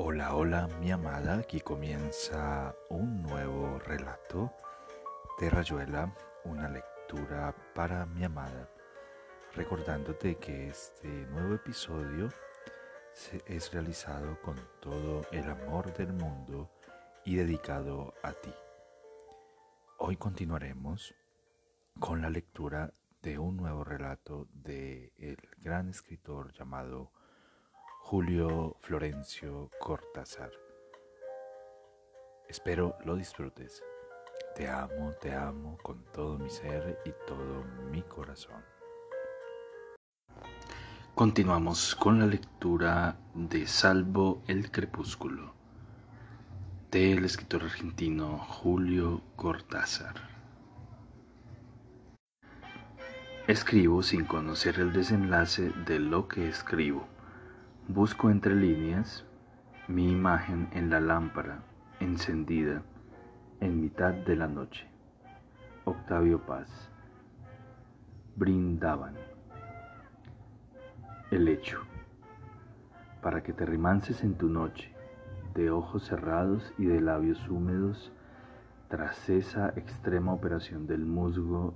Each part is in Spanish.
Hola, hola mi amada, aquí comienza un nuevo relato de Rayuela, una lectura para mi amada, recordándote que este nuevo episodio es realizado con todo el amor del mundo y dedicado a ti. Hoy continuaremos con la lectura de un nuevo relato de el gran escritor llamado Julio Florencio Cortázar. Espero lo disfrutes. Te amo, te amo con todo mi ser y todo mi corazón. Continuamos con la lectura de Salvo el Crepúsculo del escritor argentino Julio Cortázar. Escribo sin conocer el desenlace de lo que escribo Busco entre líneas mi imagen en la lámpara encendida en mitad de la noche. Octavio Paz. Brindaban. El hecho. Para que te remanses en tu noche, de ojos cerrados y de labios húmedos, tras esa extrema operación del musgo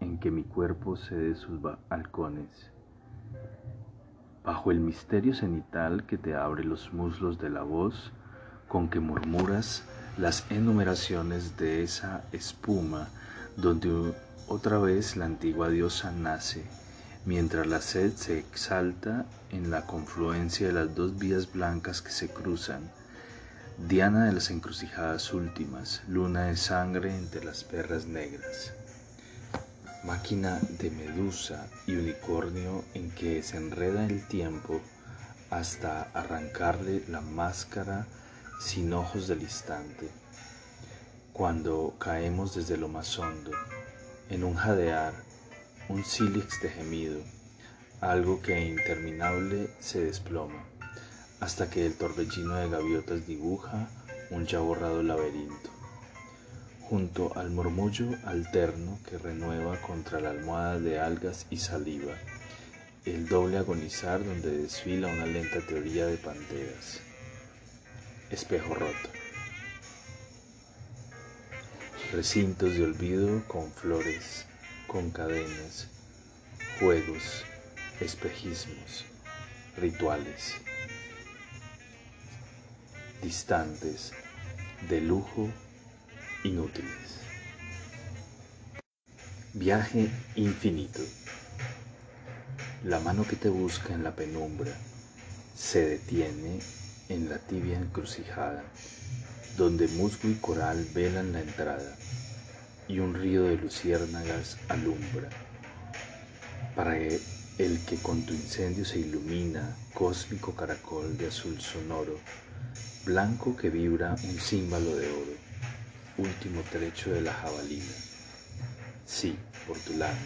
en que mi cuerpo cede sus halcones bajo el misterio cenital que te abre los muslos de la voz con que murmuras las enumeraciones de esa espuma donde otra vez la antigua diosa nace, mientras la sed se exalta en la confluencia de las dos vías blancas que se cruzan, Diana de las encrucijadas últimas, luna de sangre entre las perras negras máquina de medusa y unicornio en que se enreda el tiempo hasta arrancarle la máscara sin ojos del instante. Cuando caemos desde lo más hondo, en un jadear, un sílix de gemido, algo que interminable se desploma, hasta que el torbellino de gaviotas dibuja un ya borrado laberinto junto al murmullo alterno que renueva contra la almohada de algas y saliva, el doble agonizar donde desfila una lenta teoría de panteras. Espejo roto. Recintos de olvido con flores, con cadenas, juegos, espejismos, rituales. Distantes, de lujo inútiles. Viaje infinito. La mano que te busca en la penumbra se detiene en la tibia encrucijada, donde musgo y coral velan la entrada y un río de luciérnagas alumbra. Para el que con tu incendio se ilumina, cósmico caracol de azul sonoro, blanco que vibra un címbalo de oro último trecho de la jabalina. Sí, por tu lado,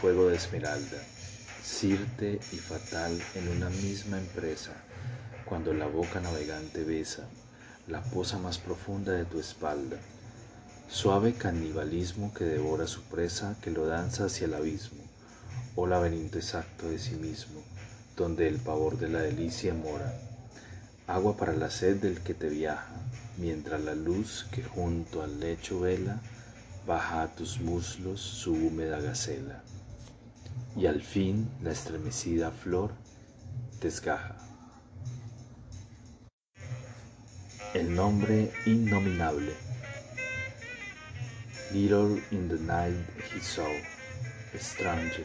fuego de esmeralda, sirte y fatal en una misma empresa, cuando la boca navegante besa la poza más profunda de tu espalda, suave canibalismo que devora su presa, que lo danza hacia el abismo, o laberinto exacto de sí mismo, donde el pavor de la delicia mora, agua para la sed del que te viaja, mientras la luz que junto al lecho vela baja a tus muslos su húmeda gacela, y al fin la estremecida flor desgaja. El nombre innominable. Little in the night he saw a stranger,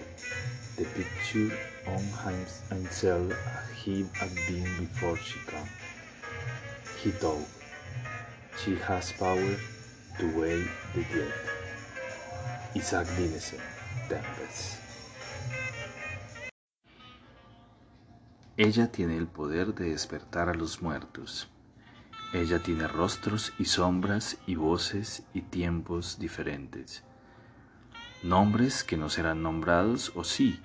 the picture on himself he had been before she came. He thought, She has power to wake the dead. Isaac Dinesen, Tempest. Ella tiene el poder de despertar a los muertos. Ella tiene rostros y sombras y voces y tiempos diferentes. Nombres que no serán nombrados o sí,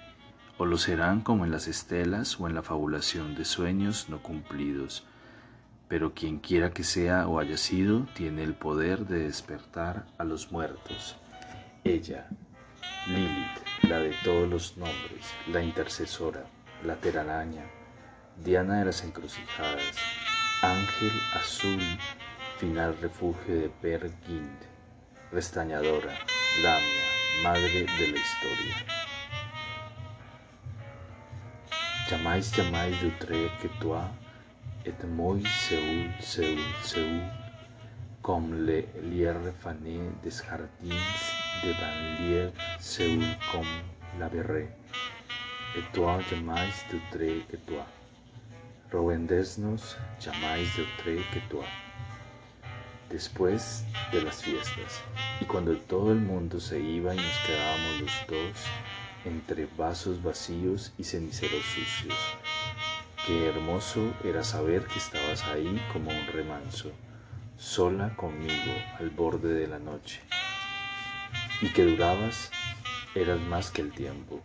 o lo serán como en las estelas o en la fabulación de sueños no cumplidos pero quien quiera que sea o haya sido, tiene el poder de despertar a los muertos. Ella, Lilith, la de todos los nombres, la intercesora, la teraraña, Diana de las encrucijadas, ángel azul, final refugio de Per restañadora, Lamia, madre de la historia. Jamais, jamais douterai que toi et moi Seul, Seul, Seul, comme le lierre fané des jardins de banlieue, Seul comme la verré. Et toi, jamais douterai que toi. Roendesnos, jamais douterai que toi después de las fiestas, y cuando todo el mundo se iba y nos quedábamos los dos entre vasos vacíos y ceniceros sucios. Qué hermoso era saber que estabas ahí como un remanso, sola conmigo al borde de la noche, y que durabas, eras más que el tiempo.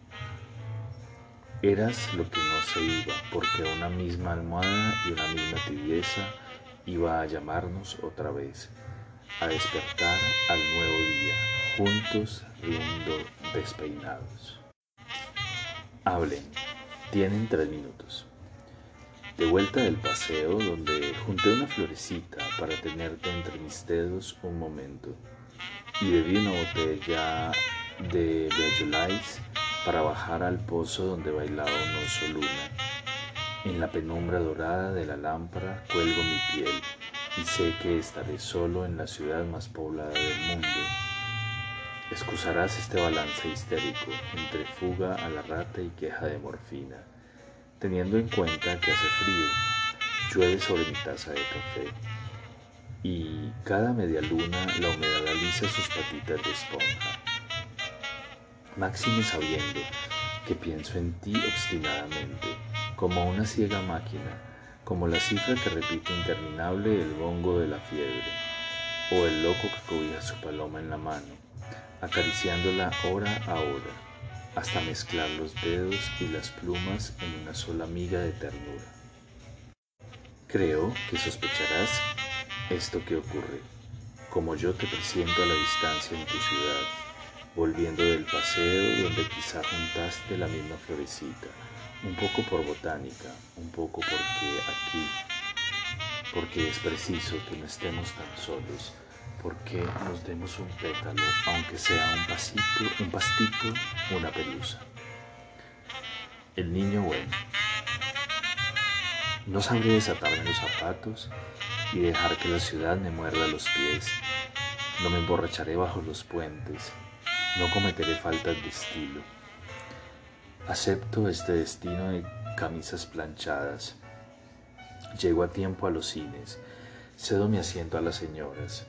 Eras lo que no se iba, porque una misma almohada y una misma tibieza iba a llamarnos otra vez, a despertar al nuevo día, juntos riendo despeinados. Hablen, tienen tres minutos. De vuelta del paseo donde junté una florecita para tenerte entre mis dedos un momento. Y bebí una botella de Beaujolais para bajar al pozo donde bailaba un oso luna. En la penumbra dorada de la lámpara cuelgo mi piel y sé que estaré solo en la ciudad más poblada del mundo. Excusarás este balance histérico entre fuga a la rata y queja de morfina, teniendo en cuenta que hace frío, llueve sobre mi taza de café y cada media luna la humedad alisa sus patitas de esponja. Máxime sabiendo que pienso en ti obstinadamente como una ciega máquina, como la cifra que repite interminable el bongo de la fiebre, o el loco que cobija su paloma en la mano, acariciándola hora a hora, hasta mezclar los dedos y las plumas en una sola miga de ternura. Creo que sospecharás esto que ocurre, como yo te presiento a la distancia en tu ciudad, volviendo del paseo donde quizá juntaste la misma florecita un poco por botánica, un poco porque aquí, porque es preciso que no estemos tan solos, porque nos demos un pétalo, aunque sea un pasito, un pastito, una pelusa. El niño bueno. No sabré desatarme los zapatos y dejar que la ciudad me muerda los pies. No me emborracharé bajo los puentes. No cometeré faltas de estilo Acepto este destino de camisas planchadas. Llego a tiempo a los cines. Cedo mi asiento a las señoras.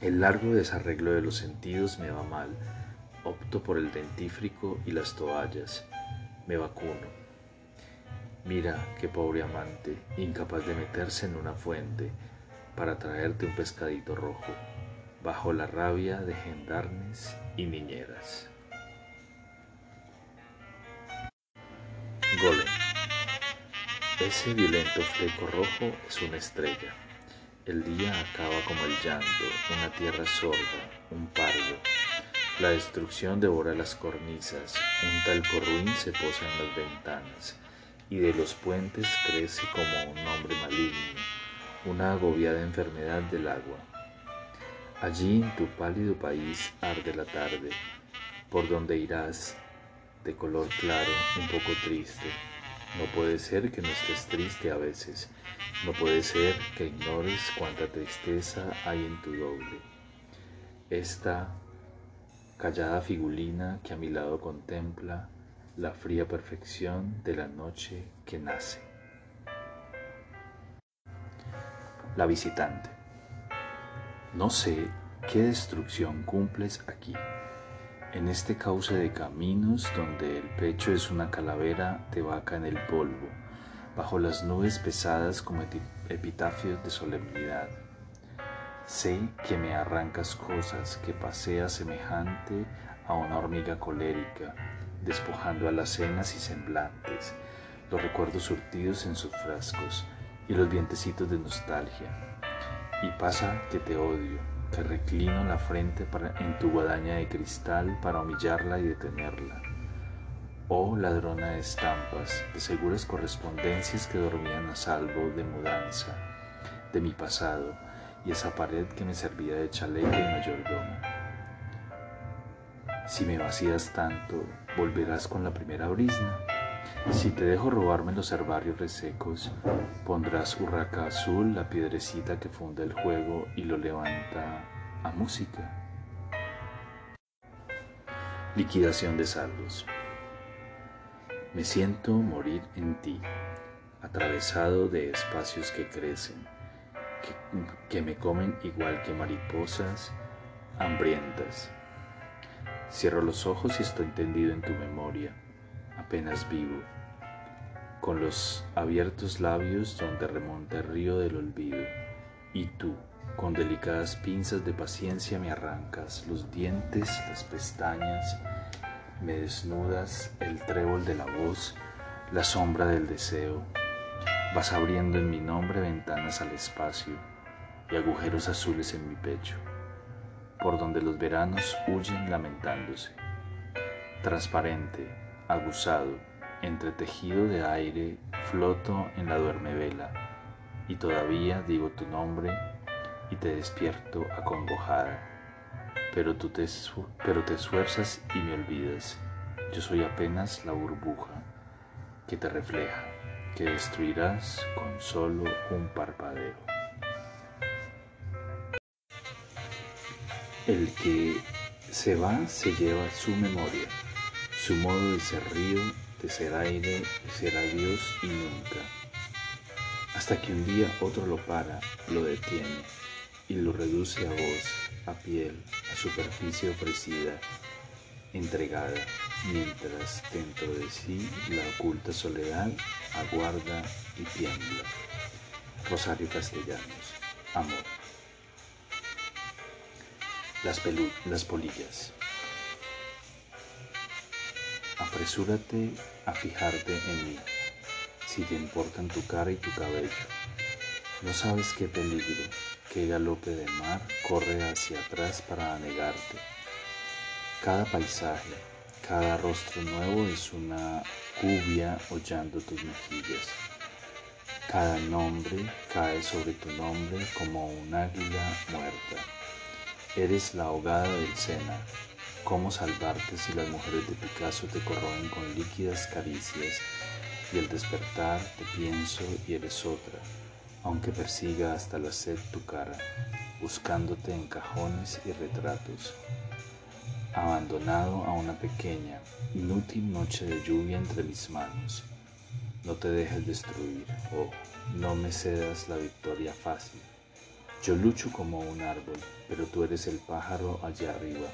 El largo desarreglo de los sentidos me va mal. Opto por el dentífrico y las toallas. Me vacuno. Mira qué pobre amante, incapaz de meterse en una fuente para traerte un pescadito rojo, bajo la rabia de gendarmes y niñeras. Golem. Ese violento fleco rojo es una estrella. El día acaba como el llanto, una tierra sorda, un pardo. La destrucción devora las cornisas, un talco ruin se posa en las ventanas, y de los puentes crece como un hombre maligno, una agobiada enfermedad del agua. Allí en tu pálido país arde la tarde, por donde irás de color claro, un poco triste. No puede ser que no estés triste a veces. No puede ser que ignores cuánta tristeza hay en tu doble. Esta callada figulina que a mi lado contempla la fría perfección de la noche que nace. La visitante. No sé qué destrucción cumples aquí en este cauce de caminos donde el pecho es una calavera de vaca en el polvo, bajo las nubes pesadas como epitafios de solemnidad. Sé que me arrancas cosas que pasea semejante a una hormiga colérica, despojando alacenas y semblantes, los recuerdos surtidos en sus frascos y los vientecitos de nostalgia. Y pasa que te odio, te reclino la frente en tu guadaña de cristal para humillarla y detenerla. Oh ladrona de estampas, de seguras correspondencias que dormían a salvo de mudanza, de mi pasado y esa pared que me servía de chaleco y mayordomo. Si me vacías tanto, volverás con la primera brisna. Si te dejo robarme los herbarios resecos, pondrás urraca azul, la piedrecita que funda el juego y lo levanta a música. Liquidación de saldos. Me siento morir en ti, atravesado de espacios que crecen, que, que, me comen igual que mariposas hambrientas. Cierro los ojos y estoy tendido en tu memoria, apenas vivo, con los abiertos labios donde remonta el río del olvido, y tú, con delicadas pinzas de paciencia me arrancas los dientes, las pestañas, me desnudas el trébol de la voz, la sombra del deseo. Vas abriendo en mi nombre ventanas al espacio y agujeros azules en mi pecho, por donde los veranos huyen lamentándose. Transparente, aguzado, entretejido de aire, floto en la duermevela y todavía digo tu nombre y te despierto acongojada pero tú te, pero te esfuerzas y me olvidas. Yo soy apenas la burbuja que te refleja, que destruirás con solo un parpadeo. El que se va se lleva su memoria, su modo de ser río, de ser aire, de ser adiós y nunca. Hasta que un día otro lo para, lo detiene y lo reduce a voz a piel, a superficie ofrecida, entregada, mientras dentro de sí la oculta soledad aguarda y tiembla. Rosario Castellanos, amor. Las, las polillas. Apresúrate a fijarte en mí, si te importan tu cara y tu cabello. No sabes qué peligro, qué galope de mar corre hacia atrás para anegarte. Cada paisaje, cada rostro nuevo es una cubia hollando tus mejillas. Cada nombre cae sobre tu nombre como un águila muerta. Eres la ahogada del Sena. ¿Cómo salvarte si las mujeres de Picasso te corroen con líquidas caricias y al despertar te pienso y eres otra? aunque persiga hasta la sed tu cara, buscándote en cajones y retratos. Abandonado a una pequeña, inútil noche de lluvia entre mis manos. No te dejes destruir, oh, no me cedas la victoria fácil. Yo lucho como un árbol, pero tú eres el pájaro allá arriba.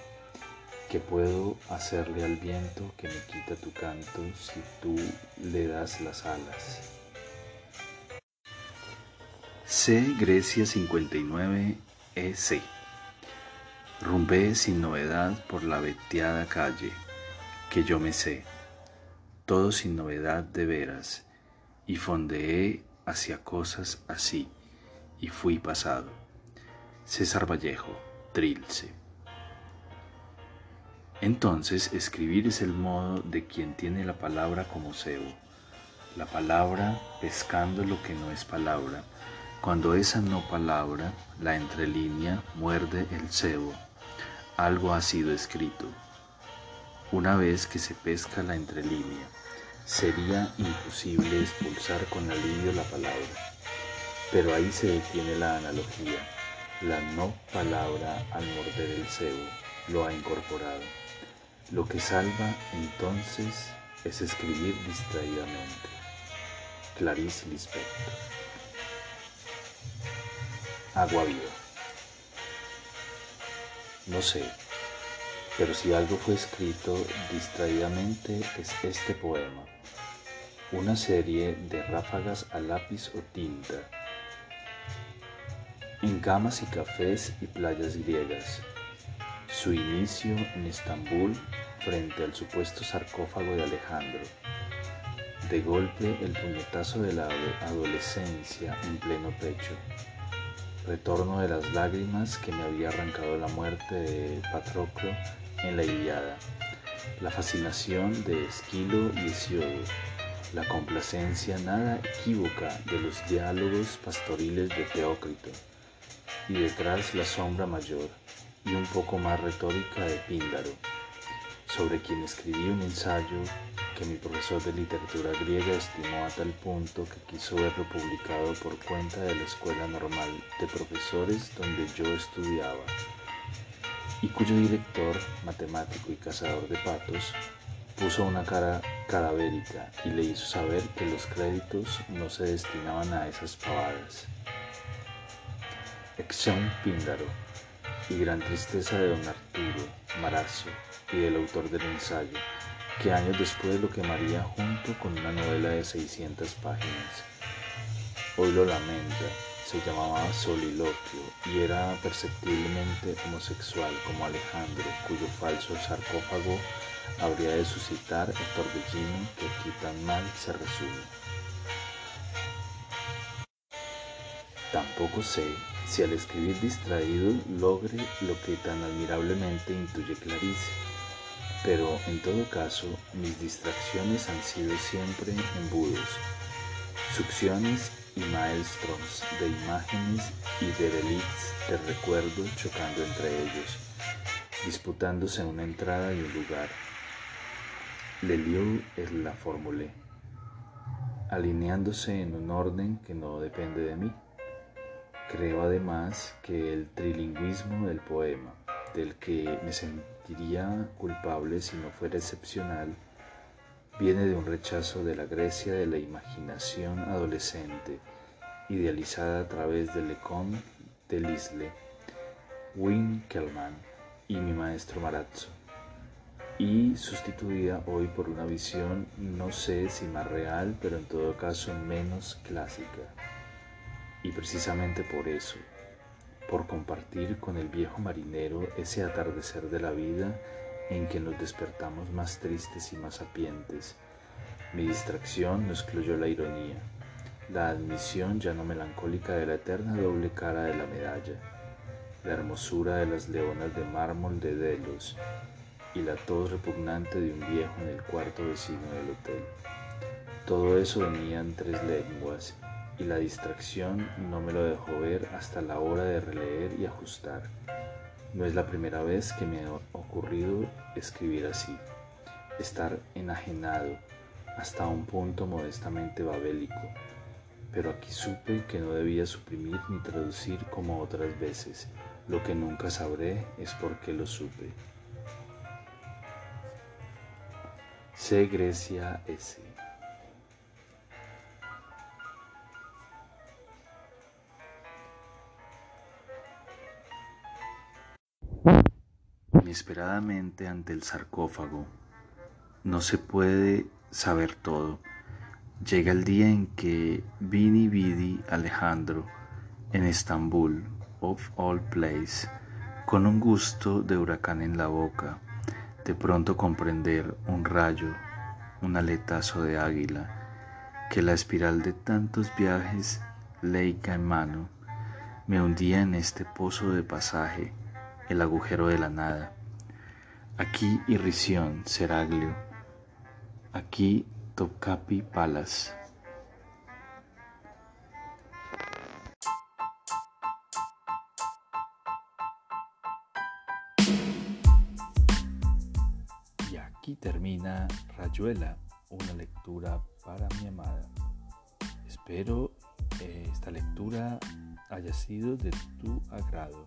¿Qué puedo hacerle al viento que me quita tu canto si tú le das las alas? C. Grecia 59 EC. Rumbé sin novedad por la veteada calle, que yo me sé, todo sin novedad de veras, y fondeé hacia cosas así, y fui pasado. César Vallejo, Trilce. Entonces, escribir es el modo de quien tiene la palabra como cebo, la palabra pescando lo que no es palabra, cuando esa no palabra, la entrelínea, muerde el cebo, algo ha sido escrito. Una vez que se pesca la entrelínea, sería imposible expulsar con alivio la palabra. Pero ahí se detiene la analogía. La no palabra al morder el cebo lo ha incorporado. Lo que salva entonces es escribir distraídamente. Clarice Lispector agua viva. No sé, pero si algo fue escrito distraídamente es este poema, una serie de ráfagas a lápiz o tinta, en camas y cafés y playas griegas, su inicio en Estambul frente al supuesto sarcófago de Alejandro, de golpe el puñetazo de la adolescencia en pleno pecho. Retorno de las lágrimas que me había arrancado la muerte de Patroclo en la Iliada, la fascinación de Esquilo y Hesiodo, la complacencia nada equívoca de los diálogos pastoriles de Teócrito, y detrás la sombra mayor y un poco más retórica de Píndaro, sobre quien escribí un ensayo que mi profesor de literatura griega estimó a tal punto que quiso verlo publicado por cuenta de la Escuela Normal de Profesores donde yo estudiaba, y cuyo director, matemático y cazador de patos, puso una cara cadavérica y le hizo saber que los créditos no se destinaban a esas pavadas. Exxon Píndaro y gran tristeza de don Arturo Marazo y del autor del ensayo, que años después lo quemaría junto con una novela de 600 páginas. Hoy lo lamenta, se llamaba Soliloquio y era perceptiblemente homosexual como Alejandro, cuyo falso sarcófago habría de suscitar el torbellino que aquí tan mal se resume. Tampoco sé si al escribir distraído logre lo que tan admirablemente intuye Clarice, pero en todo caso mis distracciones han sido siempre embudos, succiones y maelstros de imágenes y de delitos de recuerdo chocando entre ellos, disputándose una entrada y un lugar. Le lieu es la fórmula, alineándose en un orden que no depende de mí. Creo además que el trilingüismo del poema, del que me sentiría culpable si no fuera excepcional, viene de un rechazo de la Grecia de la imaginación adolescente, idealizada a través de Lecon de Lisle, Winkelmann y mi maestro Marazzo, y sustituida hoy por una visión no sé si más real, pero en todo caso menos clásica. Y precisamente por eso, por compartir con el viejo marinero ese atardecer de la vida en que nos despertamos más tristes y más sapientes, mi distracción no excluyó la ironía, la admisión ya no melancólica de la eterna doble cara de la medalla, la hermosura de las leonas de mármol de Delos y la tos repugnante de un viejo en el cuarto vecino del hotel. Todo eso venía en tres lenguas y la distracción no me lo dejó ver hasta la hora de releer y ajustar. No es la primera vez que me ha ocurrido escribir así, estar enajenado hasta un punto modestamente babélico, pero aquí supe que no debía suprimir ni traducir como otras veces. Lo que nunca sabré es por qué lo supe. C. Grecia S. Inesperadamente ante el sarcófago, no se puede saber todo. Llega el día en que Vini Vidi Alejandro en Estambul, of all place, con un gusto de huracán en la boca, de pronto comprender un rayo, un aletazo de águila, que la espiral de tantos viajes, leica en mano, me hundía en este pozo de pasaje, el agujero de la nada Aquí irrisión, Seraglio. Aquí Tocapi Palas. Y aquí termina Rayuela, una lectura para mi amada. Espero eh, esta lectura haya sido de tu agrado.